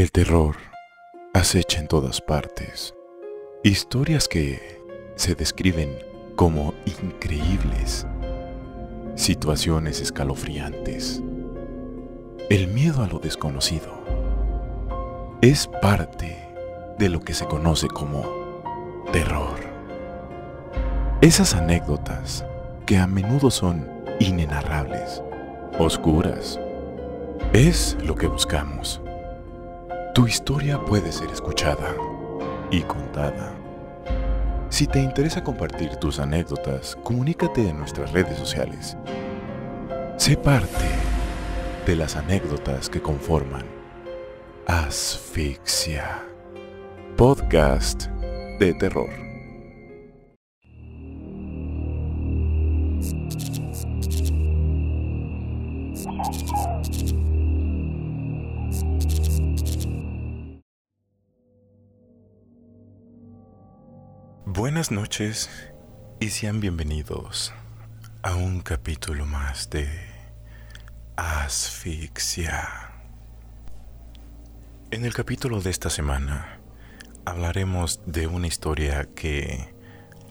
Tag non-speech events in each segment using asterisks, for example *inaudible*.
El terror acecha en todas partes. Historias que se describen como increíbles. Situaciones escalofriantes. El miedo a lo desconocido es parte de lo que se conoce como terror. Esas anécdotas que a menudo son inenarrables, oscuras, es lo que buscamos. Tu historia puede ser escuchada y contada. Si te interesa compartir tus anécdotas, comunícate en nuestras redes sociales. Sé parte de las anécdotas que conforman Asfixia, podcast de terror. Buenas noches y sean bienvenidos a un capítulo más de Asfixia. En el capítulo de esta semana hablaremos de una historia que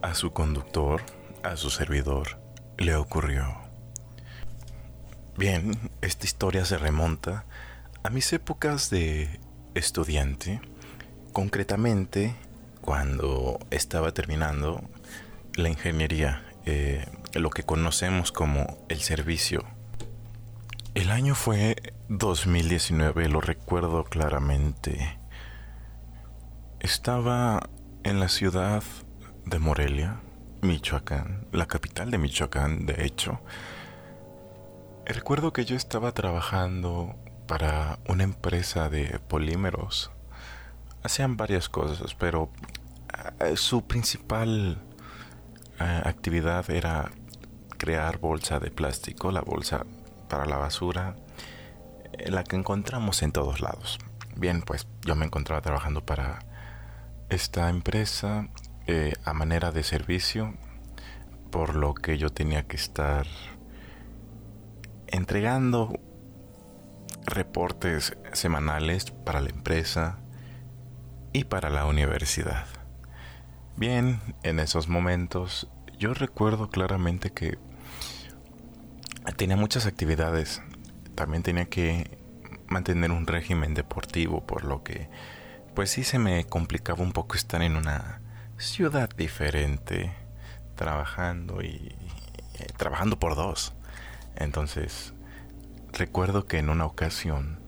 a su conductor, a su servidor, le ocurrió. Bien, esta historia se remonta a mis épocas de estudiante, concretamente cuando estaba terminando la ingeniería, eh, lo que conocemos como el servicio. El año fue 2019, lo recuerdo claramente. Estaba en la ciudad de Morelia, Michoacán, la capital de Michoacán, de hecho. Recuerdo que yo estaba trabajando para una empresa de polímeros. Hacían varias cosas, pero su principal eh, actividad era crear bolsa de plástico, la bolsa para la basura, eh, la que encontramos en todos lados. Bien, pues yo me encontraba trabajando para esta empresa a manera de servicio, por lo que yo tenía que estar entregando reportes semanales para la empresa y para la universidad. Bien, en esos momentos yo recuerdo claramente que tenía muchas actividades. También tenía que mantener un régimen deportivo, por lo que pues sí se me complicaba un poco estar en una ciudad diferente, trabajando y, trabajando por dos. Entonces, recuerdo que en una ocasión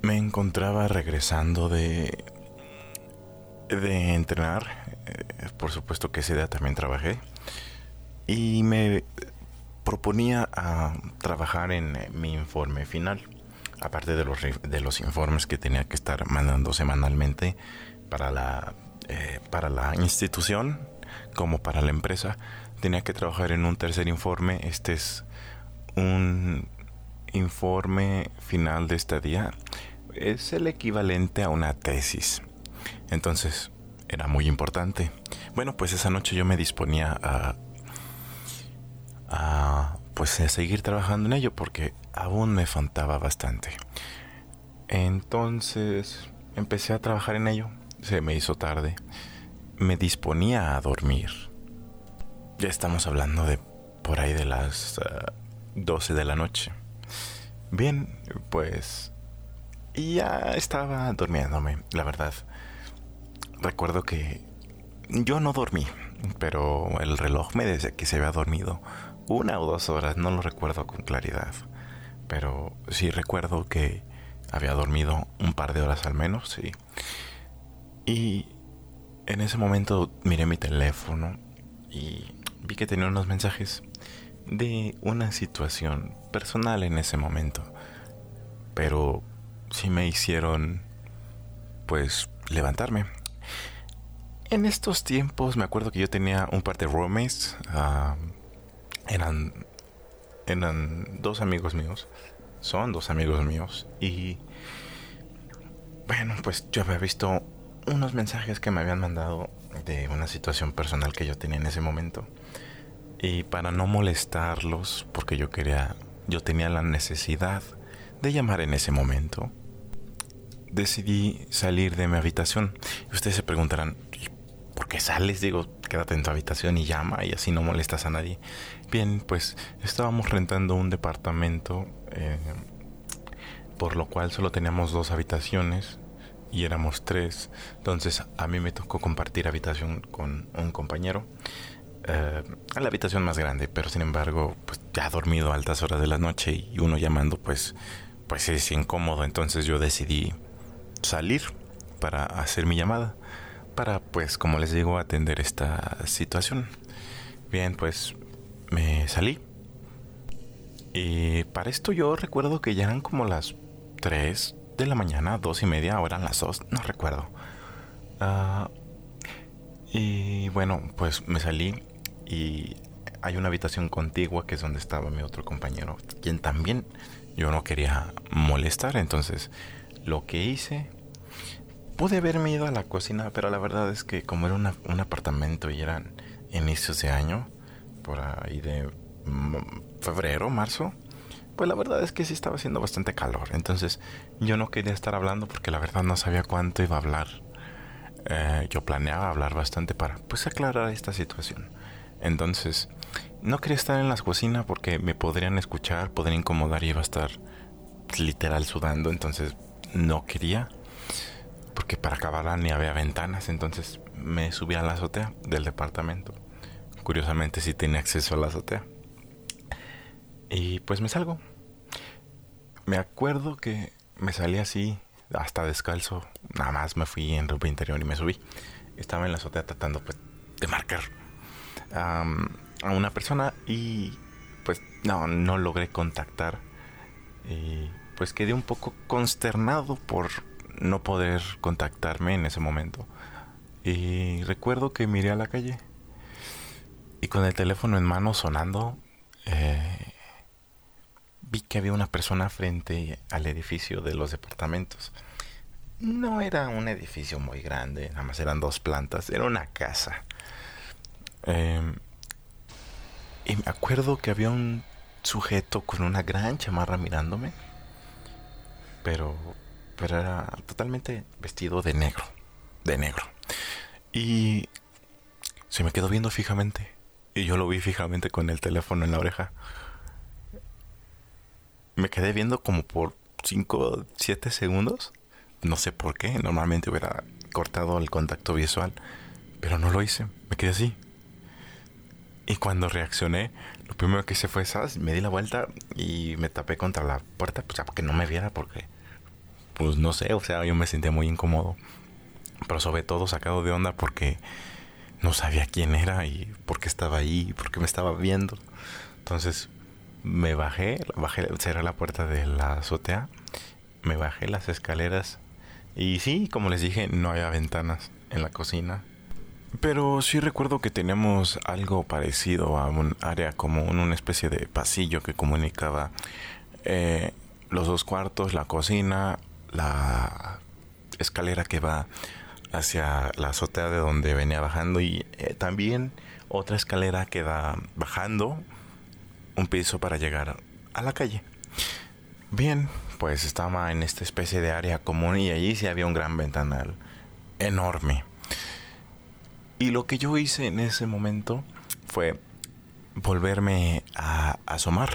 me encontraba regresando de de entrenar, eh, por supuesto que ese día también trabajé, y me proponía a trabajar en eh, mi informe final, aparte de los, de los informes que tenía que estar mandando semanalmente para la, eh, para la institución como para la empresa, tenía que trabajar en un tercer informe, este es un informe final de estadía, es el equivalente a una tesis entonces era muy importante. Bueno, pues esa noche yo me disponía a, a pues a seguir trabajando en ello porque aún me faltaba bastante. Entonces empecé a trabajar en ello. Se me hizo tarde. Me disponía a dormir. Ya estamos hablando de por ahí de las 12 ah, de la noche. Bien, pues ya estaba durmiéndome, la verdad recuerdo que yo no dormí, pero el reloj me decía que se había dormido una o dos horas, no lo recuerdo con claridad, pero sí recuerdo que había dormido un par de horas al menos, sí. Y en ese momento miré mi teléfono y vi que tenía unos mensajes de una situación personal en ese momento, pero sí me hicieron pues levantarme en estos tiempos me acuerdo que yo tenía un par de roommates. eran, eran dos amigos míos. Son dos amigos míos. Y bueno, pues yo había visto unos mensajes que me habían mandado de una situación personal que yo tenía en ese momento. Y para no molestarlos, porque yo quería, yo tenía la necesidad de llamar en ese momento, decidí salir de mi habitación. Y ustedes se preguntarán, ¿por qué sales? Digo, quédate en tu habitación y llama y así no molestas a nadie. Bien, pues estábamos rentando un departamento, eh, por lo cual solo teníamos dos habitaciones y éramos tres. Entonces a mí me tocó compartir habitación con un compañero. Eh, a la habitación más grande, pero sin embargo, pues ya dormido a altas horas de la noche y uno llamando, pues, pues es incómodo. Entonces yo decidí salir para hacer mi llamada, para, pues, como les digo, atender esta situación. Bien, pues me salí. Y para esto yo recuerdo que ya eran como las 3 de la mañana, dos y media, eran las 2, no recuerdo. Ah, y bueno, pues me salí y hay una habitación contigua que es donde estaba mi otro compañero, quien también yo no quería molestar, entonces lo que hice, pude haberme ido a la cocina, pero la verdad es que como era un apartamento y eran inicios de año, por ahí de febrero, marzo, pues la verdad es que sí estaba haciendo bastante calor, entonces yo no quería estar hablando porque la verdad no sabía cuánto iba a hablar. Eh, yo planeaba hablar bastante para pues aclarar esta situación. Entonces, no quería estar en la cocina porque me podrían escuchar, podrían incomodar y iba a estar literal sudando. Entonces, no quería. Porque para acabar ni había ventanas. Entonces, me subí a la azotea del departamento. Curiosamente, sí tenía acceso a la azotea. Y pues me salgo. Me acuerdo que me salí así, hasta descalzo. Nada más me fui en ropa interior y me subí. Estaba en la azotea tratando pues, de marcar a una persona y pues no, no logré contactar. Y pues quedé un poco consternado por no poder contactarme en ese momento. Y recuerdo que miré a la calle y con el teléfono en mano sonando, eh, vi que había una persona frente al edificio de los departamentos. No era un edificio muy grande, nada más eran dos plantas, era una casa. Em, y me acuerdo que había un sujeto con una gran chamarra mirándome. Pero, pero era totalmente vestido de negro. De negro. Y se me quedó viendo fijamente. Y yo lo vi fijamente con el teléfono en la oreja. Me quedé viendo como por 5, 7 segundos. No sé por qué. Normalmente hubiera cortado el contacto visual. Pero no lo hice. Me quedé así. Y cuando reaccioné, lo primero que hice fue, ¿sabes? Me di la vuelta y me tapé contra la puerta, pues ya porque no me viera, porque, pues no sé, o sea, yo me sentía muy incómodo. Pero sobre todo sacado de onda porque no sabía quién era y por qué estaba ahí, por qué me estaba viendo. Entonces me bajé, bajé, cerré la puerta de la azotea, me bajé las escaleras y sí, como les dije, no había ventanas en la cocina. Pero sí recuerdo que teníamos algo parecido a un área como una especie de pasillo que comunicaba eh, los dos cuartos, la cocina, la escalera que va hacia la azotea de donde venía bajando y eh, también otra escalera que va bajando un piso para llegar a la calle. Bien, pues estaba en esta especie de área común y allí sí había un gran ventanal enorme y lo que yo hice en ese momento fue volverme a asomar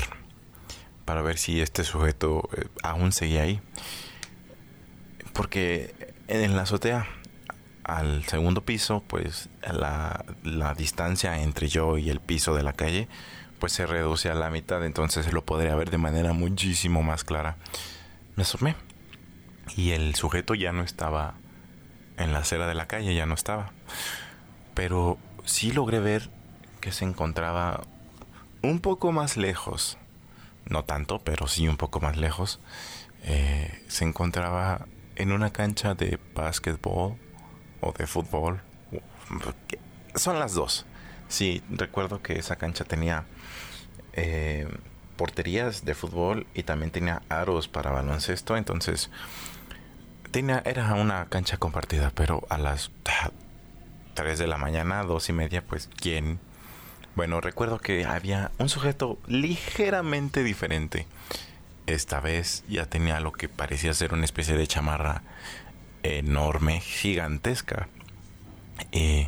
para ver si este sujeto eh, aún seguía ahí. Porque en la azotea, al segundo piso, pues la, la, distancia entre yo y el piso de la calle, pues se reduce a la mitad, entonces lo podría ver de manera muchísimo más clara. Me asomé y el sujeto ya no estaba en la acera de la calle, ya no estaba pero sí logré ver que se encontraba un poco más lejos, no tanto, pero sí un poco más lejos, eh, se encontraba en una cancha de básquetbol o de fútbol. Son las dos. Sí, recuerdo que esa cancha tenía eh, porterías de fútbol y también tenía aros para baloncesto, entonces tenía, era una cancha compartida, pero a las 3 de la mañana, dos y media, pues quién. Bueno, recuerdo que había un sujeto ligeramente diferente esta vez ya tenía lo que parecía ser una especie de chamarra enorme, gigantesca. Y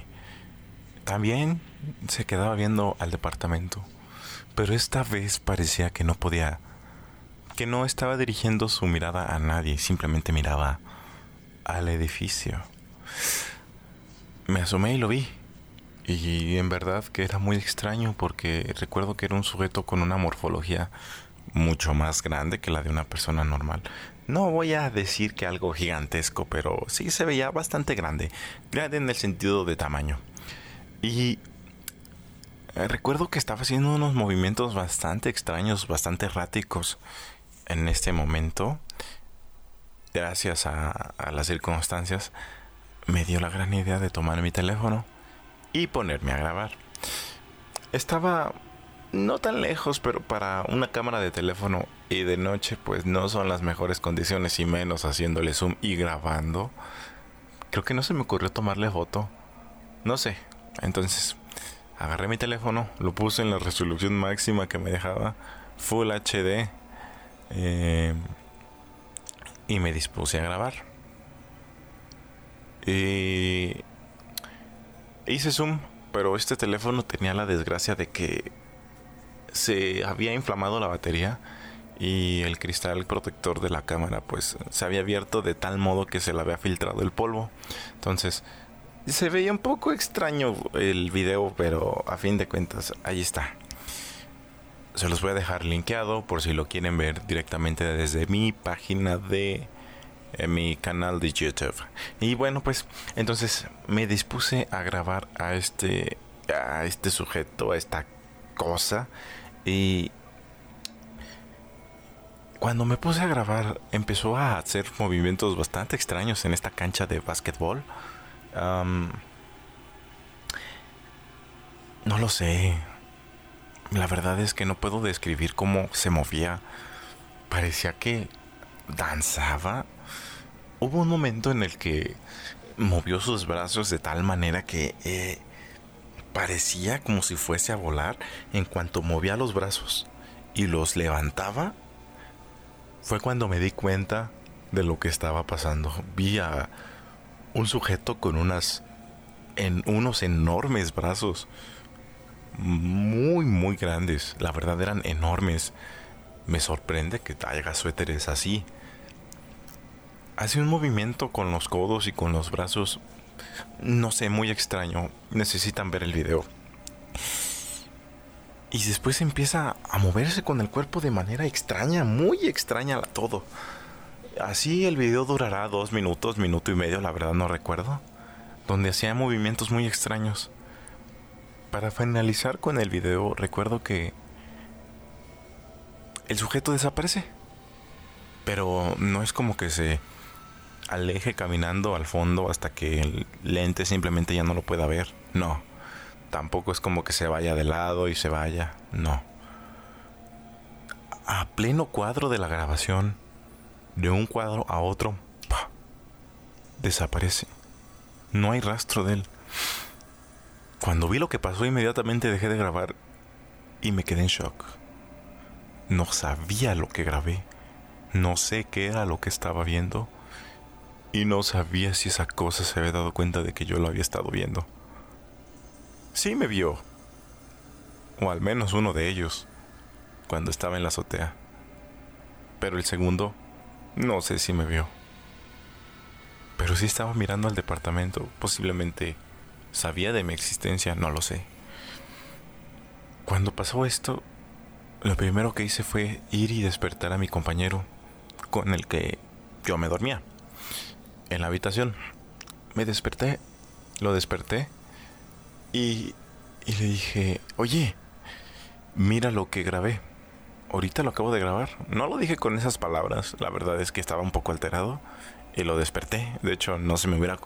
también se quedaba viendo al departamento, pero esta vez parecía que no podía, que no estaba dirigiendo su mirada a nadie, simplemente miraba al edificio. Me asomé y lo vi. Y en verdad que era muy extraño porque recuerdo que era un sujeto con una morfología mucho más grande que la de una persona normal. No voy a decir que algo gigantesco, pero sí se veía bastante grande. Grande en el sentido de tamaño. Y eh, recuerdo que estaba haciendo unos movimientos bastante extraños, bastante erráticos en este momento. Gracias a, a las circunstancias, me dio la gran idea de tomar mi teléfono y ponerme a grabar. Estaba no tan lejos, pero para una cámara de teléfono y de noche pues no son las mejores condiciones y menos haciéndole zoom y grabando. Creo que no se me ocurrió tomarle foto. No sé. Entonces agarré mi teléfono, lo puse en la resolución máxima que me dejaba, Full HD, eh, y me dispuse a grabar. Y hice zoom, pero este teléfono tenía la desgracia de que se había inflamado la batería y el cristal protector de la cámara pues se había abierto de tal modo que se le había filtrado el polvo. Entonces se veía un poco extraño el video, pero a fin de cuentas ahí está. Se los voy a dejar linkeado por si lo quieren ver directamente desde mi página de eh, mi canal de YouTube. Y bueno, pues entonces me dispuse a grabar a este a este sujeto, a esta cosa y cuando me puse a grabar, empezó a hacer movimientos bastante extraños en esta cancha de básquetbol. no lo sé. La verdad es que no puedo describir cómo se movía. Parecía que danzaba. Hubo un momento en el que movió sus brazos de tal manera que eh, parecía como si fuese a volar en cuanto movía los brazos y los levantaba. Fue cuando me di cuenta de lo que estaba pasando. Vi a un sujeto con unas en unos enormes brazos muy muy grandes, la verdad eran enormes. Me sorprende que haya suéteres así. Hace un movimiento con los codos y con los brazos no sé, muy extraño. Necesitan ver el video. Y después empieza a moverse con el cuerpo de manera extraña, muy extraña todo. Así el video durará dos minutos, minuto y medio, la verdad no recuerdo. Donde hacía movimientos muy extraños. Para finalizar con el video, recuerdo que el sujeto desaparece. Pero no es como que se aleje caminando al fondo hasta que el lente simplemente ya no lo pueda ver. No. Tampoco es como que se vaya de lado y se vaya. No. A pleno cuadro de la grabación, de un cuadro a otro, desaparece. No hay rastro de él. Cuando vi lo que pasó, inmediatamente dejé de grabar y me quedé en shock. No sabía lo que grabé. No sé qué era lo que estaba viendo y no sabía si esa cosa se había dado cuenta de que yo lo había estado viendo. Sí me vio, o al menos uno de ellos, cuando estaba en la azotea. Pero el segundo, no sé si me vio. Pero sí estaba mirando al departamento, posiblemente sabía de mi existencia, no lo sé. Cuando pasó esto, lo primero que hice fue ir y despertar a mi compañero con el que yo me dormía en la habitación. Me desperté, lo desperté y, y le dije, oye, mira lo que grabé. Ahorita lo acabo de grabar. No lo dije con esas palabras, la verdad es que estaba un poco alterado y lo desperté. De hecho, no se me hubiera...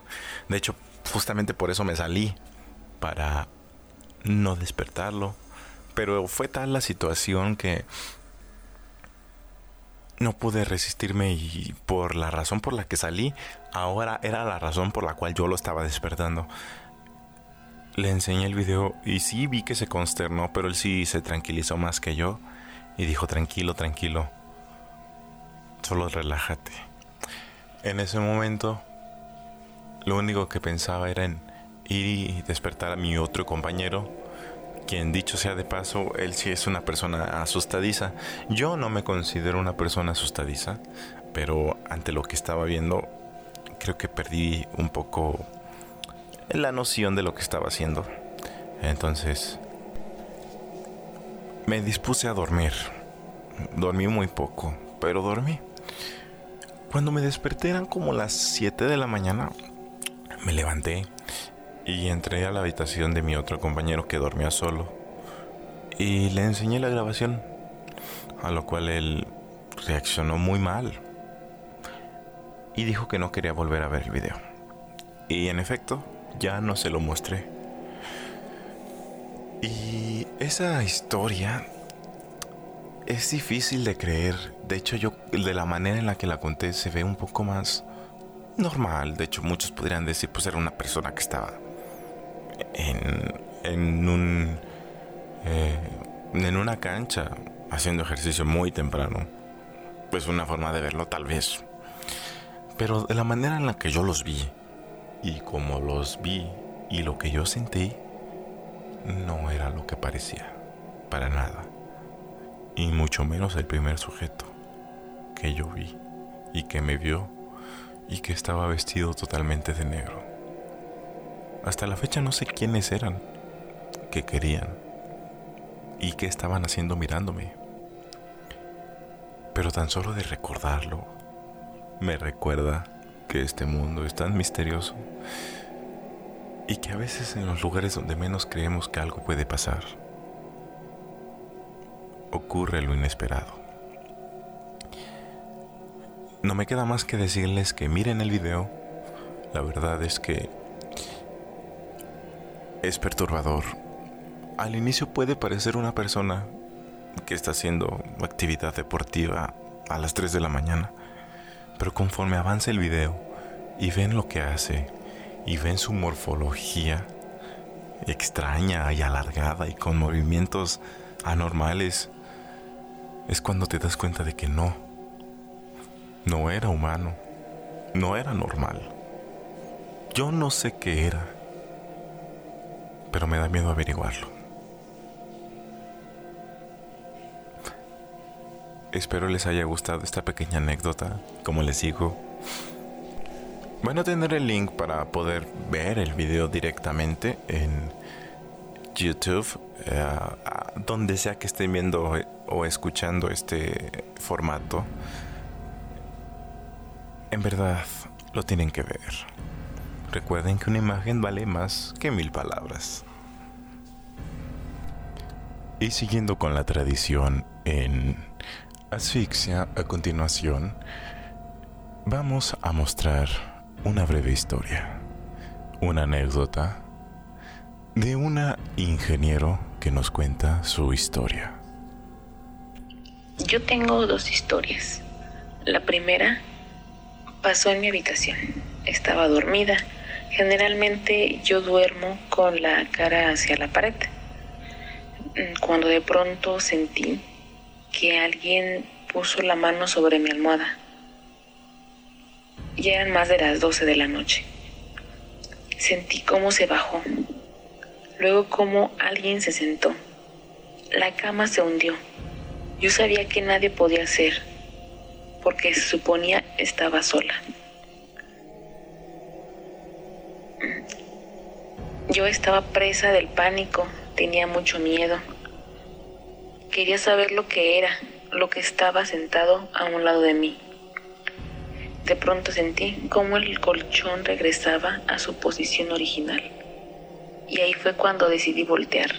De hecho, justamente por eso me salí, para no despertarlo. Pero fue tal la situación que no pude resistirme y por la razón por la que salí, ahora era la razón por la cual yo lo estaba despertando. Le enseñé el video y sí vi que se consternó, pero él sí se tranquilizó más que yo y dijo tranquilo, tranquilo. Solo relájate. En ese momento, lo único que pensaba era en ir y despertar a mi otro compañero, quien dicho sea de paso, él sí es una persona asustadiza. Yo no me considero una persona asustadiza, pero ante lo que estaba viendo, creo que perdí un poco la noción de lo que estaba haciendo. Entonces, me dispuse a dormir. Dormí muy poco, pero dormí. Cuando me desperté eran como las 7 de la mañana. Me levanté y entré a la habitación de mi otro compañero que dormía solo. Y le enseñé la grabación, a lo cual él reaccionó muy mal. Y dijo que no quería volver a ver el video. Y en efecto, ya no se lo mostré. Y esa historia es difícil de creer. De hecho, yo de la manera en la que la conté se ve un poco más normal. De hecho, muchos podrían decir, pues era una persona que estaba en, en un eh, en una cancha haciendo ejercicio muy temprano. Pues una forma de verlo tal vez. Pero de la manera en la que yo los vi y como los vi y lo que yo sentí no era lo que parecía. Para nada y mucho menos el primer sujeto que yo vi y que me vio y que estaba vestido totalmente de negro. Hasta la fecha no sé quiénes eran, qué querían y qué estaban haciendo mirándome. Pero tan solo de recordarlo, me recuerda que este mundo es tan misterioso y que a veces en los lugares donde menos creemos que algo puede pasar, ocurre lo inesperado. No me queda más que decirles que miren el video. La verdad es que es perturbador. Al inicio puede parecer una persona que está haciendo actividad deportiva a las 3 de la mañana, pero conforme avanza el video y ven lo que hace y ven su morfología extraña y alargada y con movimientos anormales, es cuando te das cuenta de que no, no era humano, no era normal. Yo no sé qué era, pero me da miedo averiguarlo. Espero les haya gustado esta pequeña anécdota. Como les digo, van a tener el link para poder ver el video directamente en YouTube, eh, donde sea que estén viendo o escuchando este formato, en verdad lo tienen que ver. Recuerden que una imagen vale más que mil palabras. Y siguiendo con la tradición en asfixia, a continuación vamos a mostrar una breve historia, una anécdota de una ingeniero que nos cuenta su historia. Yo tengo dos historias. La primera pasó en mi habitación. Estaba dormida. Generalmente yo duermo con la cara hacia la pared. Cuando de pronto sentí que alguien puso la mano sobre mi almohada. Ya eran más de las 12 de la noche. Sentí cómo se bajó luego como alguien se sentó. La cama se hundió. Yo sabía que nadie podía hacer, porque se suponía estaba sola. Yo estaba presa del pánico, tenía mucho miedo. Quería saber lo que era, lo que estaba sentado a un lado de mí. De pronto sentí cómo el colchón regresaba a su posición original y ahí fue cuando decidí voltear.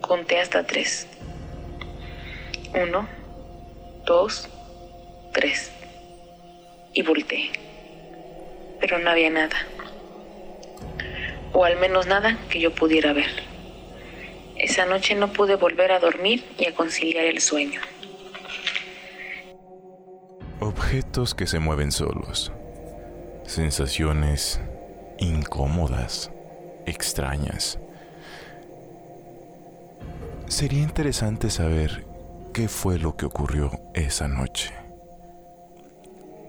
Conté hasta tres. Uno, dos, tres. Y volteé. Pero no había nada. O al menos nada que yo pudiera ver. Esa noche no pude volver a dormir y a conciliar el sueño. Objetos que se mueven solos. Sensaciones incómodas extrañas. Sería interesante saber qué fue lo que ocurrió esa noche.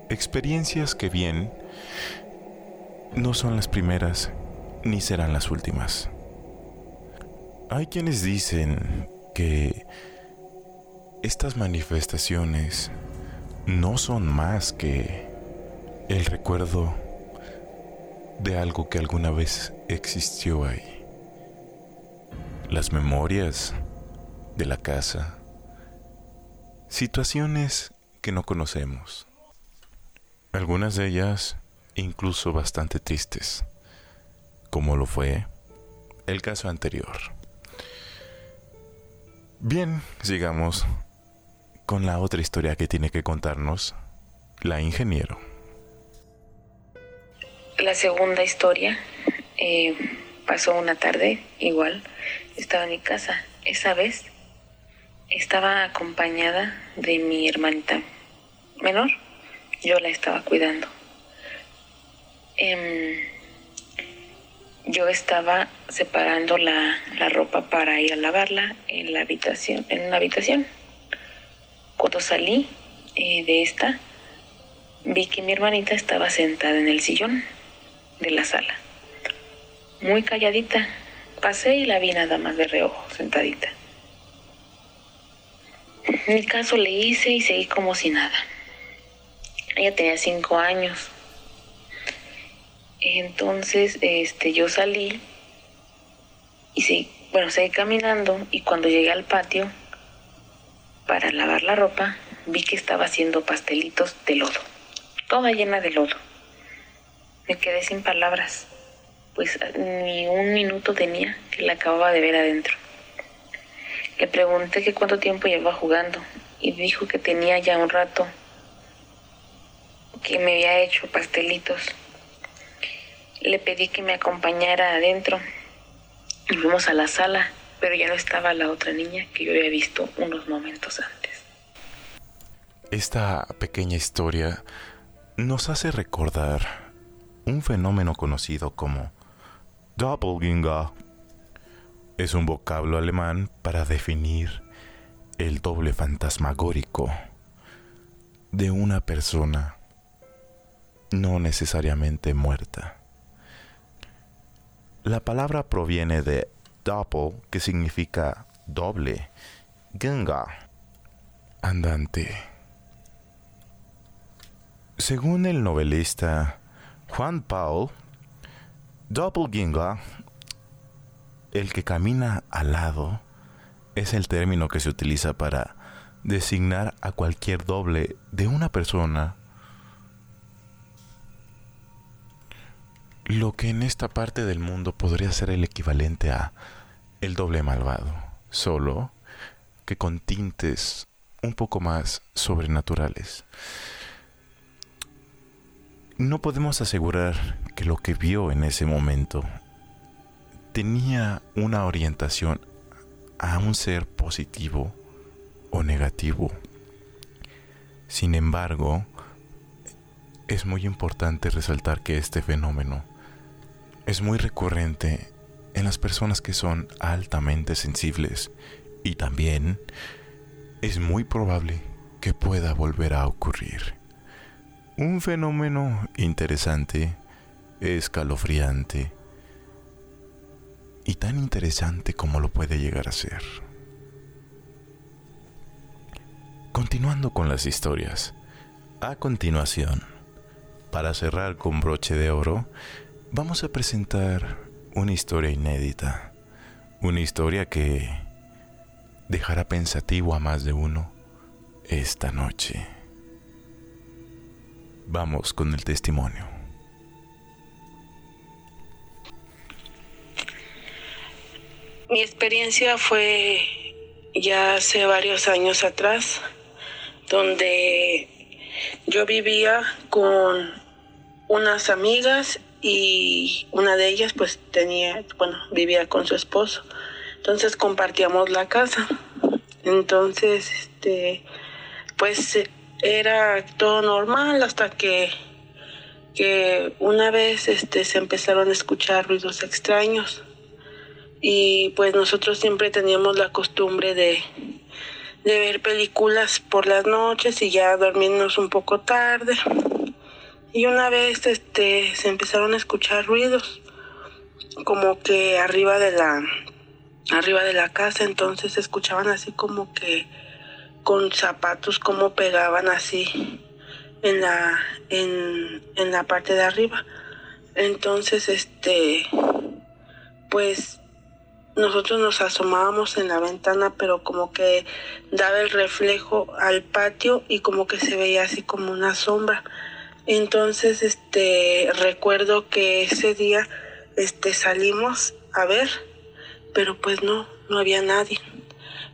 Experiencias que bien no son las primeras ni serán las últimas. Hay quienes dicen que estas manifestaciones no son más que el recuerdo de algo que alguna vez existió ahí. Las memorias de la casa. Situaciones que no conocemos. Algunas de ellas incluso bastante tristes, como lo fue el caso anterior. Bien, sigamos con la otra historia que tiene que contarnos la ingeniero. La segunda historia eh, pasó una tarde igual. Estaba en mi casa. Esa vez estaba acompañada de mi hermanita menor. Yo la estaba cuidando. Em, yo estaba separando la, la, ropa para ir a lavarla en la habitación, en una habitación. Cuando salí eh, de esta, vi que mi hermanita estaba sentada en el sillón de la sala, muy calladita. Pasé y la vi nada más de reojo, sentadita. En mi caso le hice y seguí como si nada. Ella tenía cinco años. Entonces, este, yo salí y seguí, bueno, seguí caminando y cuando llegué al patio para lavar la ropa, vi que estaba haciendo pastelitos de lodo, toda llena de lodo. Me quedé sin palabras, pues ni un minuto tenía que la acababa de ver adentro. Le pregunté que cuánto tiempo llevaba jugando y dijo que tenía ya un rato que me había hecho pastelitos. Le pedí que me acompañara adentro y fuimos a la sala, pero ya no estaba la otra niña que yo había visto unos momentos antes. Esta pequeña historia nos hace recordar un fenómeno conocido como Doppelganger. Es un vocablo alemán para definir el doble fantasmagórico de una persona no necesariamente muerta. La palabra proviene de doppel, que significa doble, ganga, andante. Según el novelista Juan Paul, doppelganger, el que camina al lado, es el término que se utiliza para designar a cualquier doble de una persona lo que en esta parte del mundo podría ser el equivalente a el doble malvado, solo que con tintes un poco más sobrenaturales. No podemos asegurar que lo que vio en ese momento tenía una orientación a un ser positivo o negativo. Sin embargo, es muy importante resaltar que este fenómeno es muy recurrente en las personas que son altamente sensibles y también es muy probable que pueda volver a ocurrir. Un fenómeno interesante, escalofriante y tan interesante como lo puede llegar a ser. Continuando con las historias, a continuación, para cerrar con broche de oro, vamos a presentar una historia inédita, una historia que dejará pensativo a más de uno esta noche. Vamos con el testimonio. Mi experiencia fue ya hace varios años atrás, donde yo vivía con unas amigas y una de ellas pues tenía, bueno, vivía con su esposo. Entonces compartíamos la casa. Entonces, este, pues era todo normal hasta que, que una vez este, se empezaron a escuchar ruidos extraños. Y pues nosotros siempre teníamos la costumbre de, de ver películas por las noches y ya dormirnos un poco tarde. Y una vez este, se empezaron a escuchar ruidos, como que arriba de la, arriba de la casa, entonces se escuchaban así como que con zapatos como pegaban así en la, en, en la parte de arriba. Entonces, este, pues nosotros nos asomábamos en la ventana, pero como que daba el reflejo al patio y como que se veía así como una sombra. Entonces, este, recuerdo que ese día, este, salimos a ver, pero pues no, no había nadie.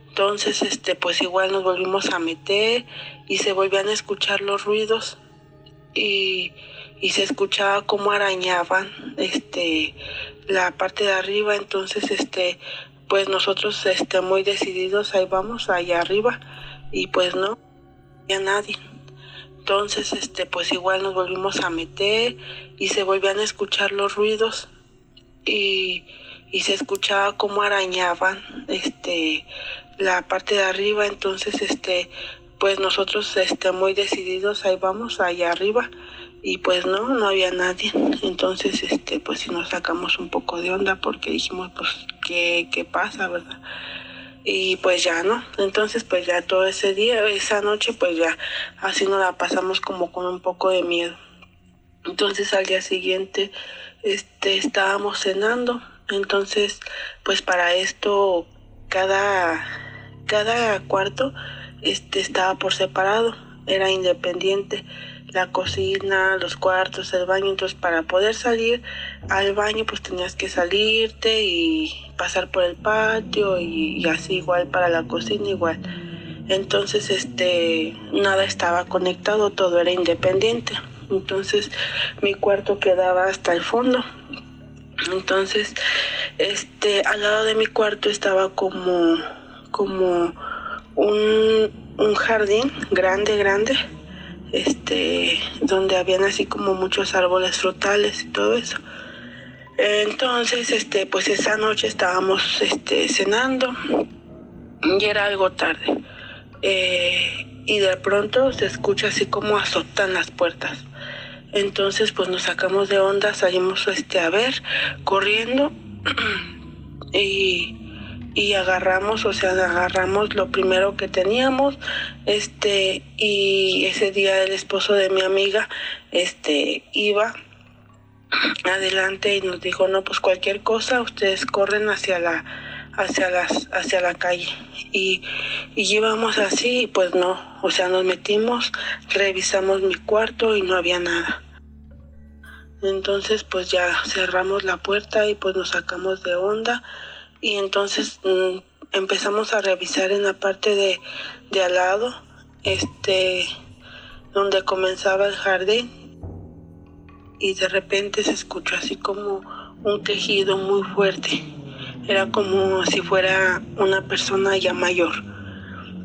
Entonces, este, pues igual nos volvimos a meter y se volvían a escuchar los ruidos y, y se escuchaba cómo arañaban, este, la parte de arriba, entonces este pues nosotros este muy decididos ahí vamos allá arriba y pues no había nadie. Entonces este pues igual nos volvimos a meter y se volvían a escuchar los ruidos y, y se escuchaba cómo arañaban este la parte de arriba, entonces este pues nosotros este muy decididos ahí vamos allá arriba y pues no, no había nadie. Entonces, este, pues si nos sacamos un poco de onda porque dijimos, pues, ¿qué, qué pasa, verdad? Y pues ya, ¿no? Entonces, pues ya todo ese día, esa noche, pues ya así nos la pasamos como con un poco de miedo. Entonces al día siguiente, este, estábamos cenando. Entonces, pues para esto, cada, cada cuarto, este, estaba por separado, era independiente la cocina, los cuartos, el baño. Entonces, para poder salir al baño, pues tenías que salirte y pasar por el patio y, así igual para la cocina igual. Entonces, este, nada estaba conectado, todo era independiente. Entonces, mi cuarto quedaba hasta el fondo. Entonces, este, al lado de mi cuarto estaba como, como un, un jardín grande, grande este, donde habían así como muchos árboles frutales y todo eso. Entonces, este, pues esa noche estábamos este, cenando y era algo tarde. Eh, y de pronto se escucha así como azotan las puertas. Entonces, pues nos sacamos de onda, salimos este, a ver, corriendo *clears throat* y y agarramos, o sea, agarramos lo primero que teníamos, este, y ese día el esposo de mi amiga, este, iba adelante y nos dijo, no, pues cualquier cosa, ustedes corren hacia la, hacia las, hacia la calle. Y, y íbamos así, y pues no, o sea, nos metimos, revisamos mi cuarto y no había nada. Entonces, pues ya cerramos la puerta y pues nos sacamos de onda y entonces mm, empezamos a revisar en la parte de, de al lado, este, donde comenzaba el jardín y de repente se escuchó así como un quejido muy fuerte. Era como si fuera una persona ya mayor.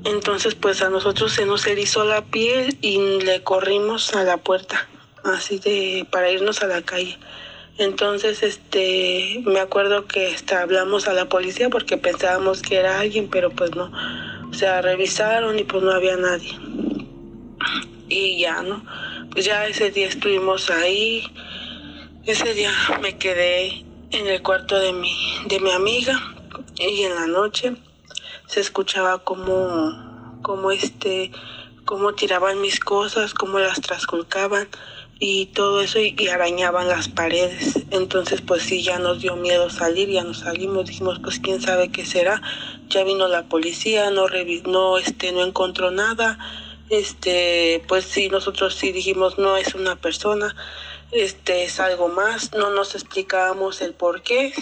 Entonces pues a nosotros se nos erizó la piel y le corrimos a la puerta, así de para irnos a la calle. Entonces, este, me acuerdo que hasta hablamos a la policía porque pensábamos que era alguien, pero pues no. O sea, revisaron y pues no había nadie. Y ya, ¿no? Pues ya ese día estuvimos ahí. Ese día me quedé en el cuarto de mi, de mi amiga y en la noche se escuchaba como, como este, como tiraban mis cosas, como las trascolcaban y todo eso y, arañaban las paredes. Entonces pues sí, ya nos dio miedo salir, ya nos salimos, dijimos pues quién sabe qué será. Ya vino la policía, no no este no encontró nada. Este, pues sí, nosotros sí dijimos no es una persona, este es algo más, no nos explicábamos el por qué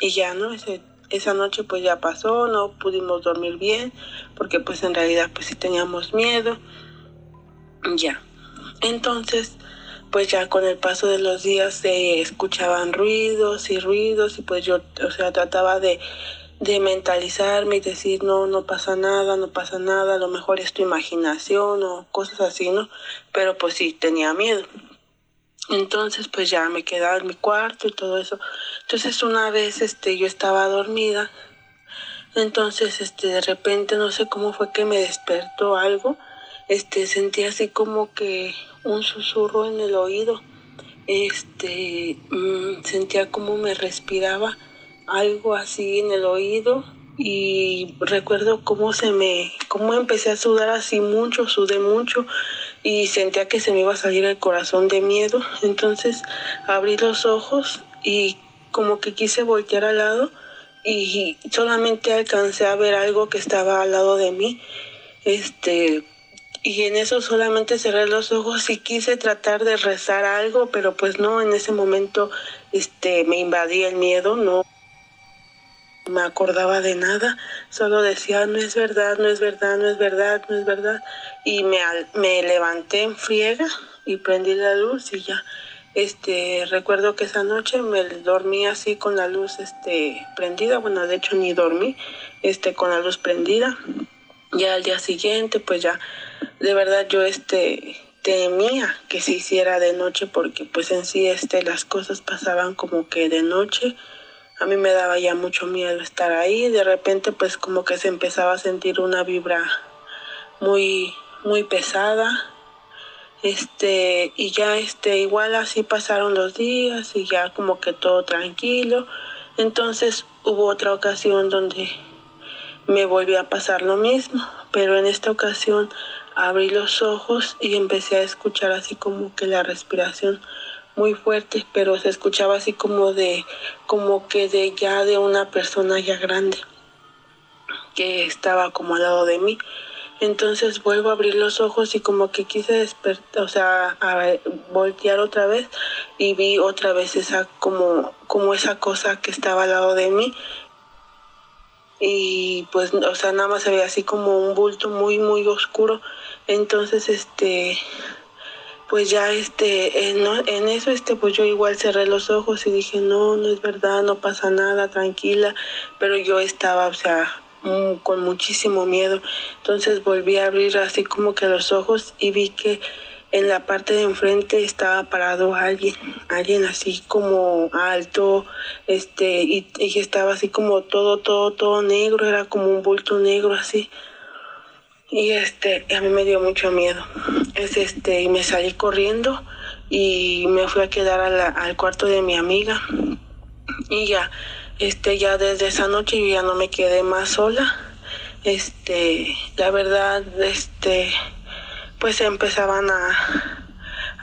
y ya, ¿no? Ese, esa noche pues ya pasó, no pudimos dormir bien porque pues en realidad pues sí teníamos miedo. Ya. Entonces, pues ya con el paso de los días se escuchaban ruidos y ruidos y pues yo, o sea, trataba de, de mentalizarme y decir, no, no pasa nada, no pasa nada, a lo mejor es tu imaginación o cosas así, ¿no? Pero pues sí, tenía miedo. Entonces, pues ya me quedaba en mi cuarto y todo eso. Entonces, una vez, este, yo estaba dormida. Entonces, este, de repente, no sé cómo fue que me despertó algo este, sentí así como que un susurro en el oído. Este, mm, sentía como me respiraba algo así en el oído y recuerdo cómo se me, cómo empecé a sudar así mucho, sudé mucho y sentía que se me iba a salir el corazón de miedo. Entonces abrí los ojos y como que quise voltear al lado y solamente alcancé a ver algo que estaba al lado de mí. Este, y en eso solamente cerré los ojos y quise tratar de rezar algo, pero pues no, en ese momento este me invadía el miedo, no me acordaba de nada, solo decía, no es verdad, no es verdad, no es verdad, no es verdad. Y me, me levanté en friega y prendí la luz y ya, este, recuerdo que esa noche me dormí así con la luz, este, prendida, bueno, de hecho ni dormí, este, con la luz prendida. Ya al día siguiente, pues ya, de verdad yo, este, temía que se hiciera de noche porque pues en sí, este, las cosas pasaban como que de noche a mí me daba ya mucho miedo estar ahí. De repente pues como que se empezaba a sentir una vibra muy, muy pesada. Este, y ya este, igual así pasaron los días y ya como que todo tranquilo. Entonces hubo otra ocasión donde me volvió a pasar lo mismo, pero en esta ocasión abrí los ojos y empecé a escuchar así como que la respiración muy fuerte, pero se escuchaba así como de, como que de ya de una persona ya grande que estaba como al lado de mí. Entonces vuelvo a abrir los ojos y como que quise despertar, o sea, voltear otra vez y vi otra vez esa como, como esa cosa que estaba al lado de mí. Y pues, o sea, nada más se así como un bulto muy, muy oscuro. Entonces, este, pues ya este, en, en, eso este, pues yo igual cerré los ojos y dije, no, no es verdad, no pasa nada, tranquila, pero yo estaba, o sea, mm, con muchísimo miedo. Entonces volví a abrir así como que los ojos y vi que en la parte de enfrente estaba parado alguien, alguien así como alto, este, y, y estaba así como todo, todo, todo negro, era como un bulto negro así y este a mí me dio mucho miedo. Es este y me salí corriendo y me fui a quedar al cuarto de mi amiga. Y ya este ya desde esa noche yo ya no me quedé más sola. Este la verdad este pues empezaban a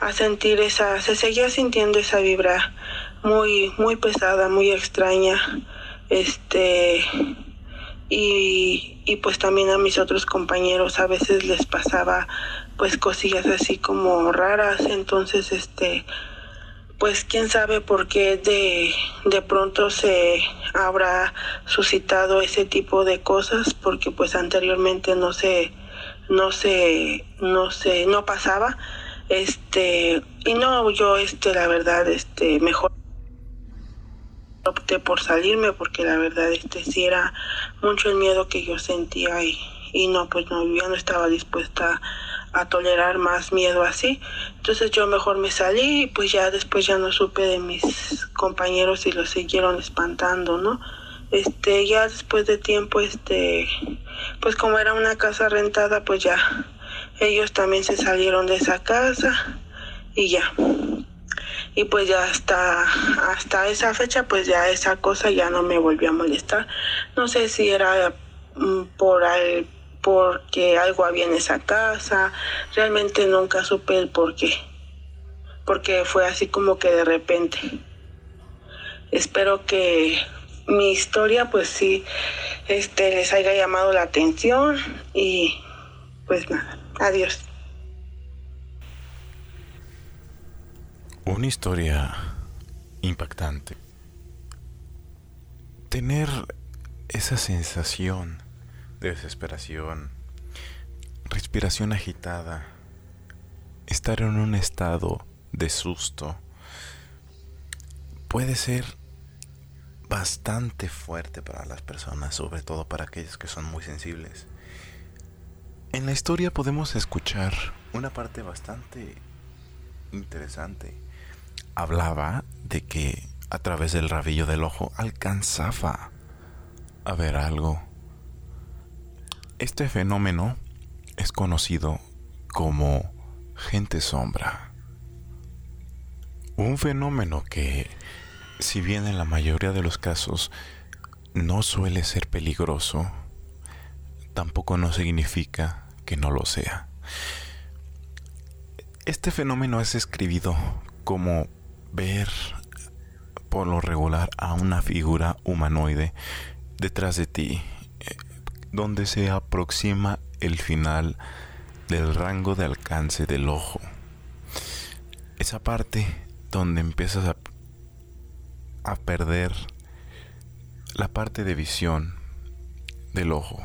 a sentir esa se seguía sintiendo esa vibra muy muy pesada muy extraña. Este y, y pues también a mis otros compañeros a veces les pasaba pues cosillas así como raras. Entonces este pues quién sabe por qué de, de pronto se habrá suscitado ese tipo de cosas porque pues anteriormente no se no se no se no pasaba. Este y no yo este la verdad este mejor opté por salirme porque la verdad este sí era mucho el miedo que yo sentía y, y no pues no yo no estaba dispuesta a tolerar más miedo así. Entonces yo mejor me salí y pues ya después ya no supe de mis compañeros y los siguieron espantando no este ya después de tiempo este pues como era una casa rentada pues ya ellos también se salieron de esa casa y ya y pues ya hasta hasta esa fecha pues ya esa cosa ya no me volvió a molestar. No sé si era mm, por al, porque algo había en esa casa realmente nunca supe el por qué. Porque fue así como que de repente. Espero que mi historia pues sí este les haya llamado la atención y pues nada adiós Una historia impactante. Tener esa sensación de desesperación, respiración agitada, estar en un estado de susto, puede ser bastante fuerte para las personas, sobre todo para aquellos que son muy sensibles. En la historia podemos escuchar una parte bastante interesante hablaba de que a través del rabillo del ojo alcanzaba a ver algo. Este fenómeno es conocido como gente sombra. Un fenómeno que, si bien en la mayoría de los casos no suele ser peligroso, tampoco no significa que no lo sea. Este fenómeno es escribido como ver por lo regular a una figura humanoide detrás de ti, eh, donde se aproxima el final del rango de alcance del ojo. Esa parte donde empiezas a, a perder la parte de visión del ojo.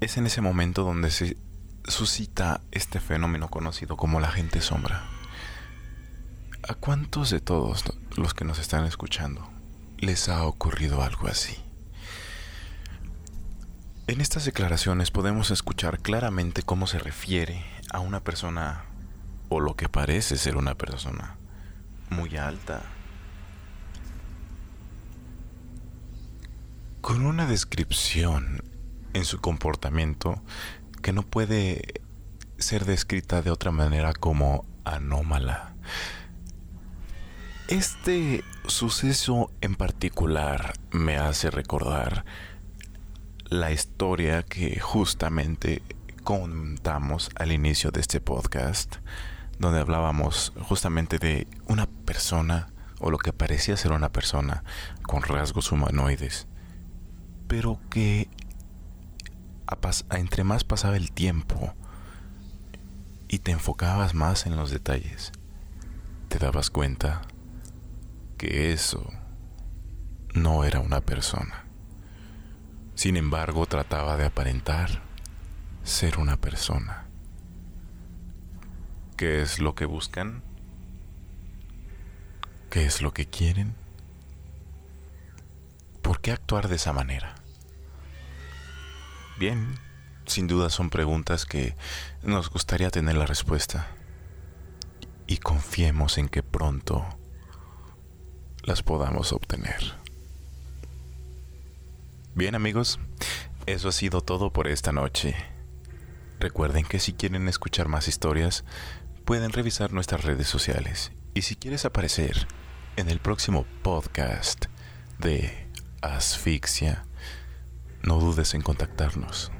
Es en ese momento donde se suscita este fenómeno conocido como la gente sombra. ¿A cuántos de todos los que nos están escuchando les ha ocurrido algo así? En estas declaraciones podemos escuchar claramente cómo se refiere a una persona o lo que parece ser una persona muy alta, con una descripción en su comportamiento que no puede ser descrita de otra manera como anómala. Este suceso en particular me hace recordar la historia que justamente contamos al inicio de este podcast, donde hablábamos justamente de una persona o lo que parecía ser una persona con rasgos humanoides, pero que entre más pasaba el tiempo y te enfocabas más en los detalles, te dabas cuenta que eso no era una persona. Sin embargo, trataba de aparentar ser una persona. ¿Qué es lo que buscan? ¿Qué es lo que quieren? ¿Por qué actuar de esa manera? Bien, sin duda son preguntas que nos gustaría tener la respuesta. Y confiemos en que pronto las podamos obtener. Bien amigos, eso ha sido todo por esta noche. Recuerden que si quieren escuchar más historias, pueden revisar nuestras redes sociales. Y si quieres aparecer en el próximo podcast de Asfixia, no dudes en contactarnos.